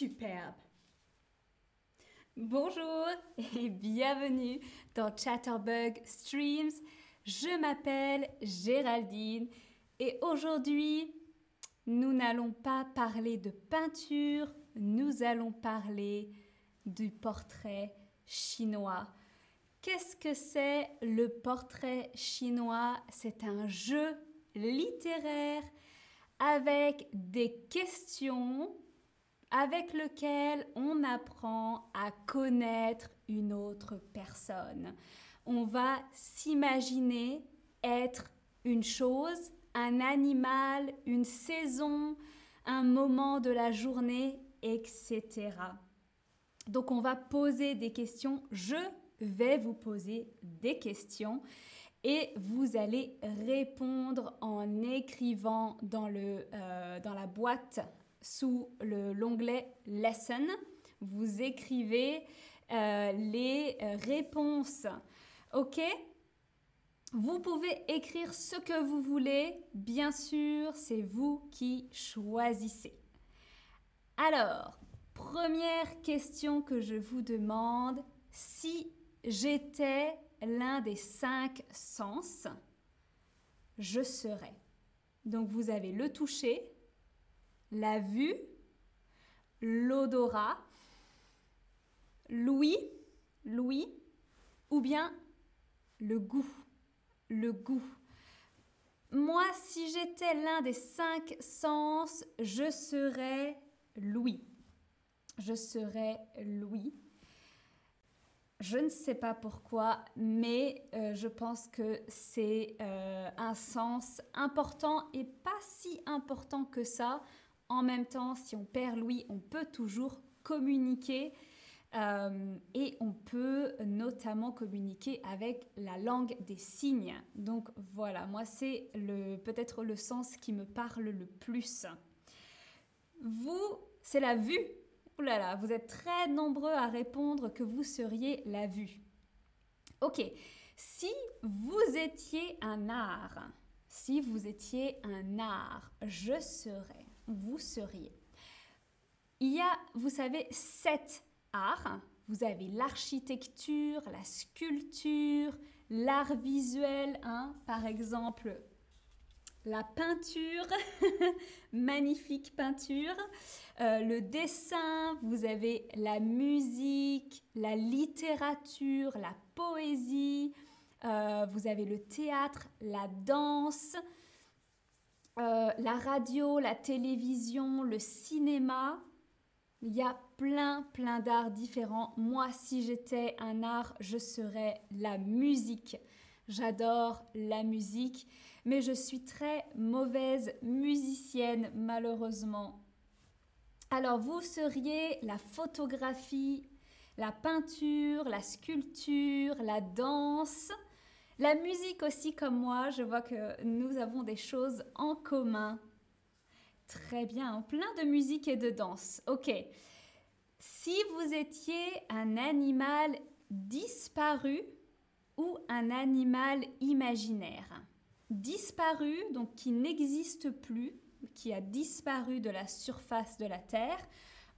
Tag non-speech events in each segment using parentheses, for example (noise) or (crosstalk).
superbe. Bonjour et bienvenue dans Chatterbug Streams. Je m'appelle Géraldine et aujourd'hui, nous n'allons pas parler de peinture, nous allons parler du portrait chinois. Qu'est-ce que c'est le portrait chinois? C'est un jeu littéraire avec des questions avec lequel on apprend à connaître une autre personne. On va s'imaginer être une chose, un animal, une saison, un moment de la journée, etc. Donc on va poser des questions. Je vais vous poser des questions et vous allez répondre en écrivant dans, le, euh, dans la boîte sous l'onglet Lesson. Vous écrivez euh, les euh, réponses. OK? Vous pouvez écrire ce que vous voulez. Bien sûr, c'est vous qui choisissez. Alors, première question que je vous demande. Si j'étais l'un des cinq sens, je serais. Donc vous avez le toucher, la vue, l'odorat, l'ouïe, l'ouïe, ou bien le goût, le goût. Moi, si j'étais l'un des cinq sens, je serais l'ouïe. Je serais l'ouïe. Je ne sais pas pourquoi, mais euh, je pense que c'est euh, un sens important et pas si important que ça. En même temps, si on perd l'ouïe, on peut toujours communiquer euh, et on peut notamment communiquer avec la langue des signes. Donc voilà, moi c'est peut-être le sens qui me parle le plus. Vous, c'est la vue là, vous êtes très nombreux à répondre que vous seriez la vue. Ok, si vous étiez un art, si vous étiez un art, je serais, vous seriez. Il y a, vous savez, sept arts. Vous avez l'architecture, la sculpture, l'art visuel, hein, par exemple la peinture, (laughs) magnifique peinture, euh, le dessin, vous avez la musique, la littérature, la poésie, euh, vous avez le théâtre, la danse, euh, la radio, la télévision, le cinéma. Il y a plein, plein d'arts différents. Moi, si j'étais un art, je serais la musique. J'adore la musique mais je suis très mauvaise musicienne malheureusement. Alors vous seriez la photographie, la peinture, la sculpture, la danse, la musique aussi comme moi. Je vois que nous avons des choses en commun. Très bien, plein de musique et de danse. Ok. Si vous étiez un animal disparu ou un animal imaginaire disparu, donc qui n'existe plus, qui a disparu de la surface de la Terre,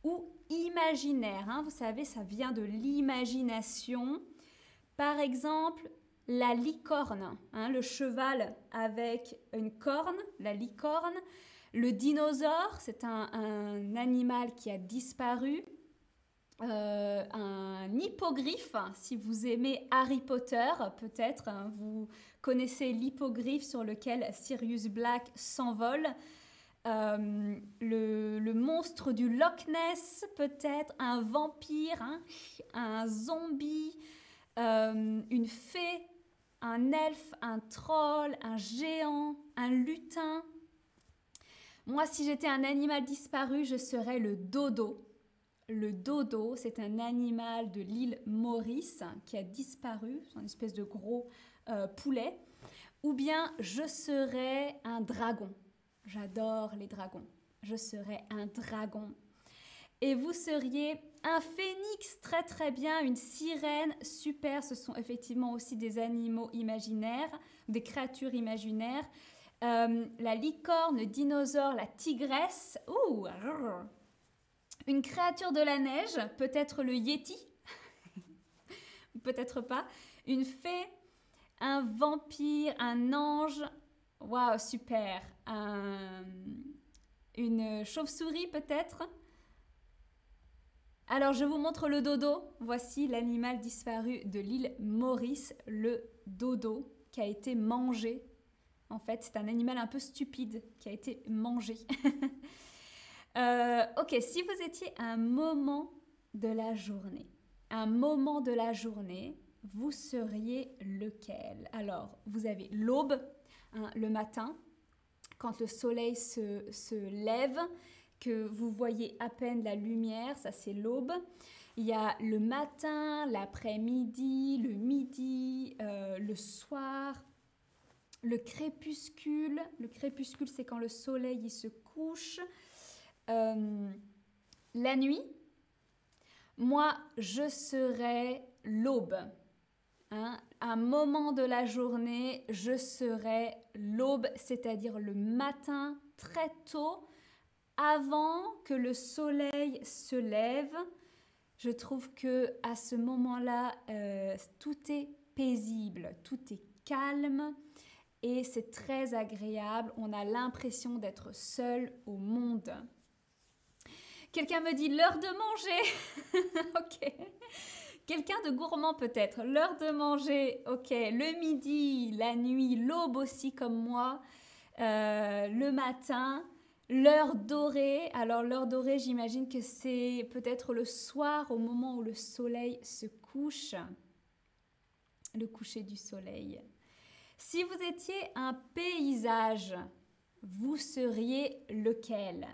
ou imaginaire. Hein. vous savez, ça vient de l'imagination. Par exemple, la licorne, hein, le cheval avec une corne, la licorne. Le dinosaure, c'est un animal qui a disparu. Euh, un hippogriffe, si vous aimez Harry Potter, peut-être, hein, vous connaissez l'hippogriffe sur lequel Sirius Black s'envole. Euh, le, monstre du Loch Ness, peut-être, un vampire, hein, un zombie, euh, une fée, un elfe, un troll, un géant, un lutin. Moi, si j'étais un animal disparu, je serais le dodo. Le dodo, c'est un animal de l'île Maurice qui a disparu, c'est une espèce de gros euh, poulet. Ou bien je serais un dragon. J'adore les dragons. Je serais un dragon. Et vous seriez un phénix, très très bien, une sirène, super. Ce sont effectivement aussi des animaux imaginaires, des créatures imaginaires. Euh, la licorne, le dinosaure, la tigresse. Ouh, Une créature de la neige, peut-être le Yeti, (laughs) peut-être pas. Une fée, un vampire, un ange. Waouh, super. Une chauve-souris, peut-être? Alors, je vous montre le dodo. Voici l'animal disparu de l'île Maurice, le dodo, qui a été mangé. En fait, c'est un animal un peu stupide qui a été mangé. (laughs) Euh, ok, si vous étiez un moment de la journée, un moment de la journée, vous seriez lequel? Alors, vous avez l'aube, hein, le matin, quand le soleil se, se, lève, que vous voyez à peine la lumière, ça c'est l'aube. Il y a le matin, l'après-midi, le midi, euh, le soir, le crépuscule. Le crépuscule, c'est quand le soleil il se couche. Euh, la nuit, moi, je serai l'aube. Hein. Un moment de la journée, je serai l'aube, c'est-à-dire le matin très tôt, avant que le soleil se lève. Je trouve que à ce moment-là, euh, tout est paisible, tout est calme et c'est très agréable. On a l'impression d'être seul au monde. Quelqu'un me dit l'heure de manger. (laughs) ok. Quelqu'un de gourmand peut-être. L'heure de manger. Ok. Le midi, la nuit, l'aube aussi comme moi. Euh, le matin. L'heure dorée. Alors l'heure dorée, j'imagine que c'est peut-être le soir au moment où le soleil se couche. Le coucher du soleil. Si vous étiez un paysage, vous seriez lequel?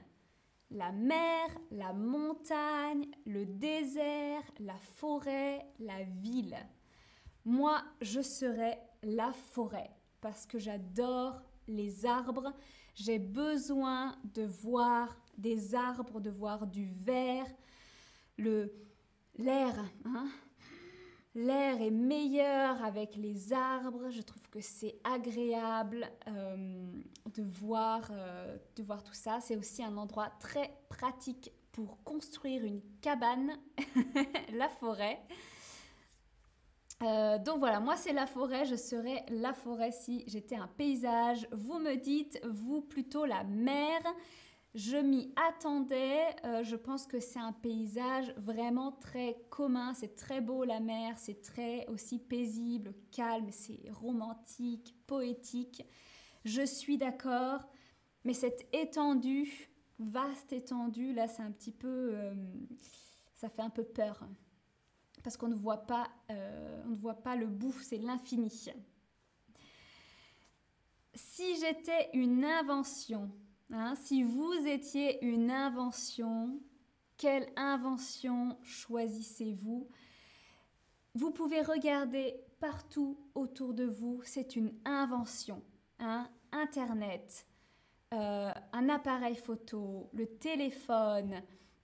La mer, la montagne, le désert, la forêt, la ville? Moi, je serais la forêt parce que j'adore les arbres. J'ai besoin de voir des arbres, de voir du vert, l'air. Hein L'air est meilleur avec les arbres. Je trouve que c'est agréable euh, de, voir, euh, de voir tout ça. C'est aussi un endroit très pratique pour construire une cabane, (laughs) la forêt. Euh, donc voilà, moi c'est la forêt, je serais la forêt si j'étais un paysage. Vous me dites, vous plutôt la mer. Je m'y attendais. Euh, je pense que c'est un paysage vraiment très commun. C'est très beau la mer. C'est très aussi paisible, calme. C'est romantique, poétique. Je suis d'accord. Mais cette étendue, vaste étendue, là, c'est un petit peu. Euh, ça fait un peu peur. Parce qu'on ne voit pas, euh, ne voit pas le bout. C'est l'infini. Si j'étais une invention, Hein, si vous étiez une invention, quelle invention choisissez-vous? Vous pouvez regarder partout autour de vous, c'est une invention. Hein, Internet, euh, un appareil photo, le téléphone,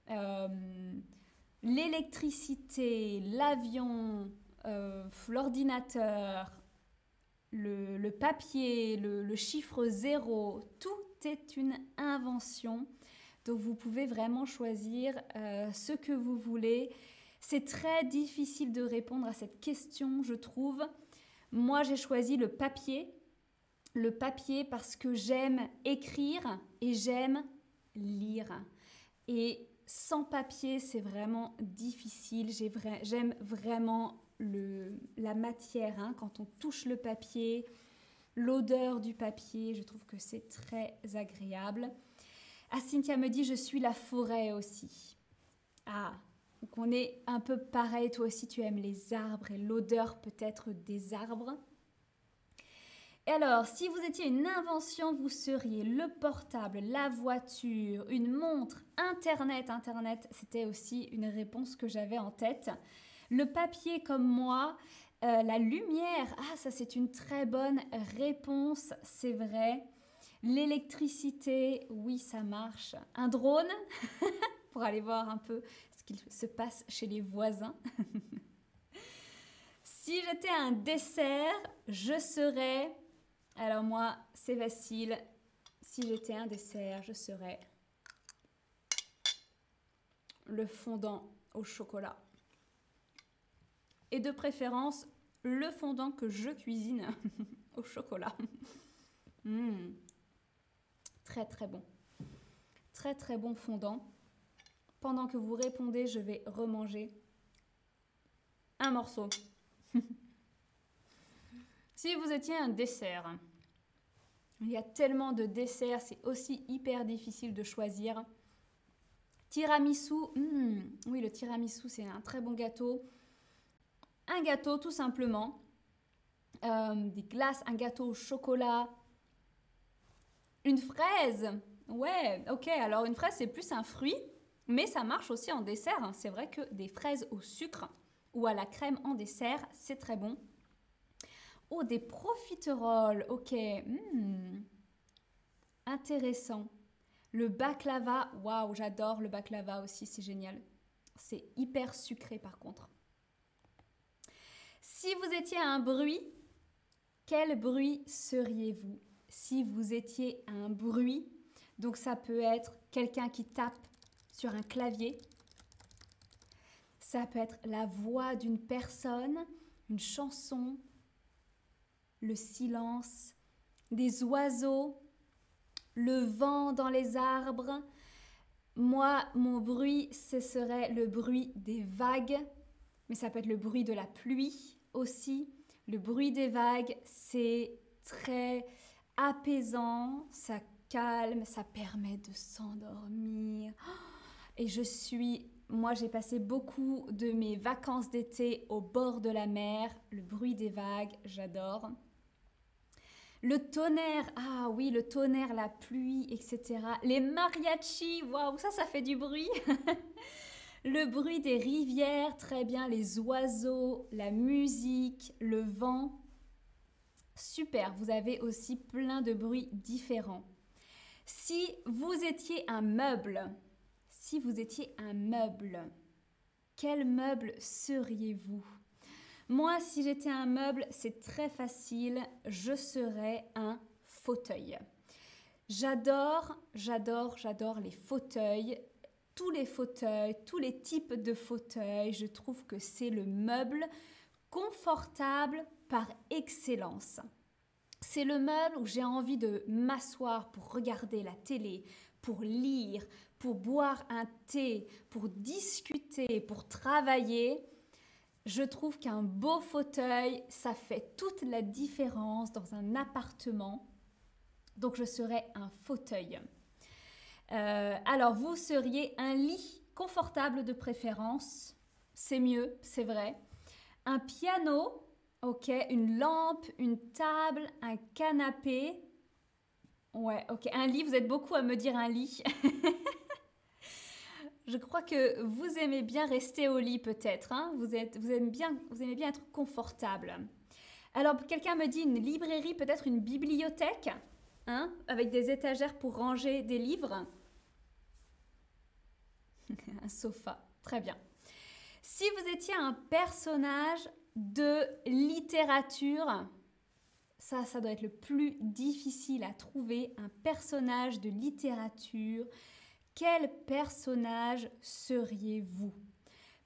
euh, l'électricité, l'avion, euh, l'ordinateur, le, papier, le chiffre zéro, tout c'est une invention. Donc vous pouvez vraiment choisir euh, ce que vous voulez. C'est très difficile de répondre à cette question, je trouve. Moi, j'ai choisi le papier. Le papier parce que j'aime écrire et j'aime lire. Et sans papier, c'est vraiment difficile. J'aime vraiment la matière. Hein. quand on touche le papier, l'odeur du papier, je trouve que c'est très agréable. Ah, Cynthia me dit, je suis la forêt aussi. Ah, donc on est un peu pareil, toi aussi tu aimes les arbres et l'odeur peut-être des arbres. Et alors, si vous étiez une invention, vous seriez le portable, la voiture, une montre, Internet. Internet, c'était aussi une réponse que j'avais en tête. Le papier comme moi, euh, la lumière, ah ça c'est une très bonne réponse, c'est vrai. L'électricité, oui ça marche. Un drone, (laughs) pour aller voir un peu ce qu'il se passe chez les voisins. (laughs) si j'étais un dessert, je serais... Alors moi, c'est facile. Si j'étais un dessert, je serais... le fondant au chocolat. Et de préférence, le fondant que je cuisine (laughs) au chocolat. (laughs) Mmh. Très très bon. Très très bon fondant. Pendant que vous répondez, je vais remanger un morceau. (laughs) si vous étiez un dessert, il y a tellement de desserts, c'est aussi hyper difficile de choisir. Tiramisu, hmm, oui, le tiramisu, c'est un très bon gâteau. Un gâteau, tout simplement. Euh, des glaces, un gâteau au chocolat. Une fraise. Ouais, ok. Alors, une fraise, c'est plus un fruit, mais ça marche aussi en dessert. Hein. C'est vrai que des fraises au sucre ou à la crème en dessert, c'est très bon. Oh, des profiteroles. Ok. Hmm. Intéressant. Le baklava. Waouh, j'adore le baklava aussi, c'est génial. C'est hyper sucré par contre. Si vous étiez un bruit, quel bruit seriez-vous? Si vous étiez un bruit, donc ça peut être quelqu'un qui tape sur un clavier, ça peut être la voix d'une personne, une chanson, le silence, des oiseaux, le vent dans les arbres. Moi, mon bruit, ce serait le bruit des vagues, mais ça peut être le bruit de la pluie aussi. Le bruit des vagues, c'est très apaisant, ça calme, ça permet de s'endormir. Et je suis moi, j'ai passé beaucoup de mes vacances d'été au bord de la mer, le bruit des vagues, j'adore. Le tonnerre, ah oui, le tonnerre, la pluie, etc. Les mariachis, waouh, ça, ça fait du bruit. (laughs) le bruit des rivières, très bien, les oiseaux, la musique, le vent. Super, vous avez aussi plein de bruits différents. Si vous étiez un meuble, si vous étiez un meuble, quel meuble seriez-vous? Moi, si j'étais un meuble, c'est très facile, je serais un fauteuil. J'adore, j'adore, j'adore les fauteuils. Tous les fauteuils, tous les types de fauteuils, je trouve que c'est le meuble confortable par excellence. C'est le meuble où j'ai envie de m'asseoir pour regarder la télé, pour lire, pour boire un thé, pour discuter, pour travailler je trouve qu'un beau fauteuil, ça fait toute la différence dans un appartement. Donc je serais un fauteuil. Euh, alors vous seriez un lit confortable de préférence. C'est mieux, c'est vrai. Un piano, ok. Une lampe, une table, un canapé. Ouais, ok. Un lit, vous êtes beaucoup à me dire un lit. (laughs) Je crois que vous aimez bien rester au lit peut-être. Hein. vous, aimez bien être confortable. Alors quelqu'un me dit une librairie, peut-être une bibliothèque, hein, avec des étagères pour ranger des livres. (laughs) un sofa, très bien. Si vous étiez un personnage de littérature, ça, ça doit être le plus difficile à trouver, un personnage de littérature quel personnage seriez-vous?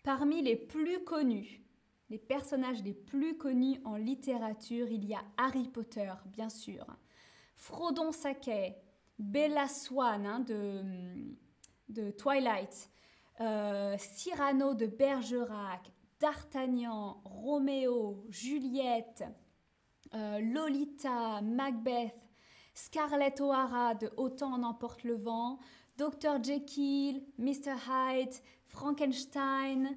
Parmi les plus connus, les personnages les plus connus en littérature, il y a Harry Potter, bien sûr, Frodon Sackey, Bella Swan hein, de, Twilight, euh, Cyrano de Bergerac, D'Artagnan, Roméo, Juliette, euh, Lolita, Macbeth, Scarlett O'Hara de Autant en emporte le vent, Dr. Jekyll, Mr. Hyde, Frankenstein.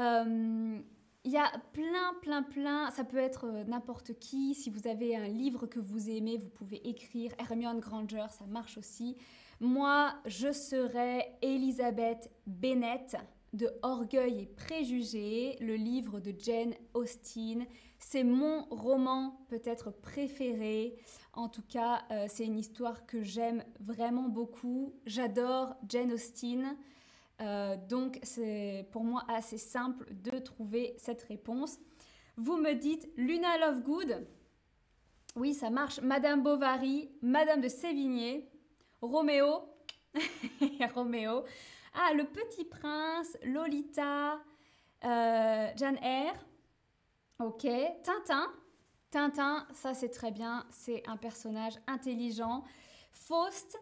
Euh, il y a plein, plein, plein. Ça peut être euh, n'importe qui. Si vous avez un livre que vous aimez, vous pouvez écrire Hermione Granger, ça marche aussi. Moi, je serais Elizabeth Bennet de Orgueil et Préjugés, le livre de Jane Austen. C'est mon roman peut-être préféré. En tout cas, euh, c'est une histoire que j'aime vraiment beaucoup. J'adore Jane Austen. Euh, donc, c'est pour moi assez simple de trouver cette réponse. Vous me dites Luna Lovegood. Oui, ça marche. Madame Bovary, Madame de Sévigné, Roméo. (laughs) Roméo. Ah, Le Petit Prince, Lolita, euh, Jane Eyre. Ok. Tintin. Tintin, ça c'est très bien. C'est un personnage intelligent. Faust.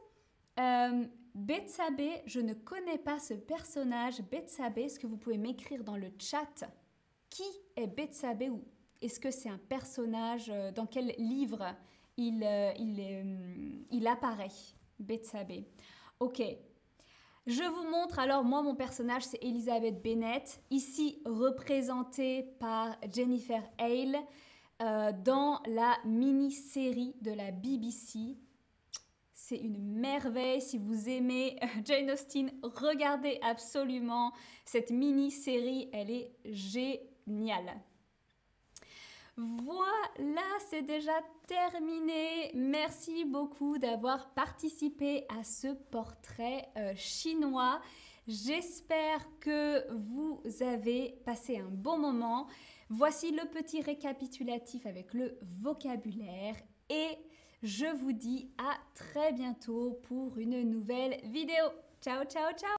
Euh, Betsabé, je ne connais pas ce personnage. Betsabé, est-ce que vous pouvez m'écrire dans le chat qui est Betsabé ou est-ce que c'est un personnage euh, Dans quel livre il, euh, il, euh, il apparaît Betsabé? Ok. Je vous montre alors, moi mon personnage c'est Elizabeth Bennett, ici représentée par Jennifer Hale dans la mini-série de la BBC c'est une merveille. Si vous aimez (laughs) Jane Austen, regardez absolument cette mini-série. Elle est géniale. Voilà, c'est déjà terminé. Merci beaucoup d'avoir participé à ce portrait euh, chinois. J'espère que vous avez passé un bon moment. Voici le petit récapitulatif avec le vocabulaire et je vous dis à très bientôt pour une nouvelle vidéo. Ciao, ciao, ciao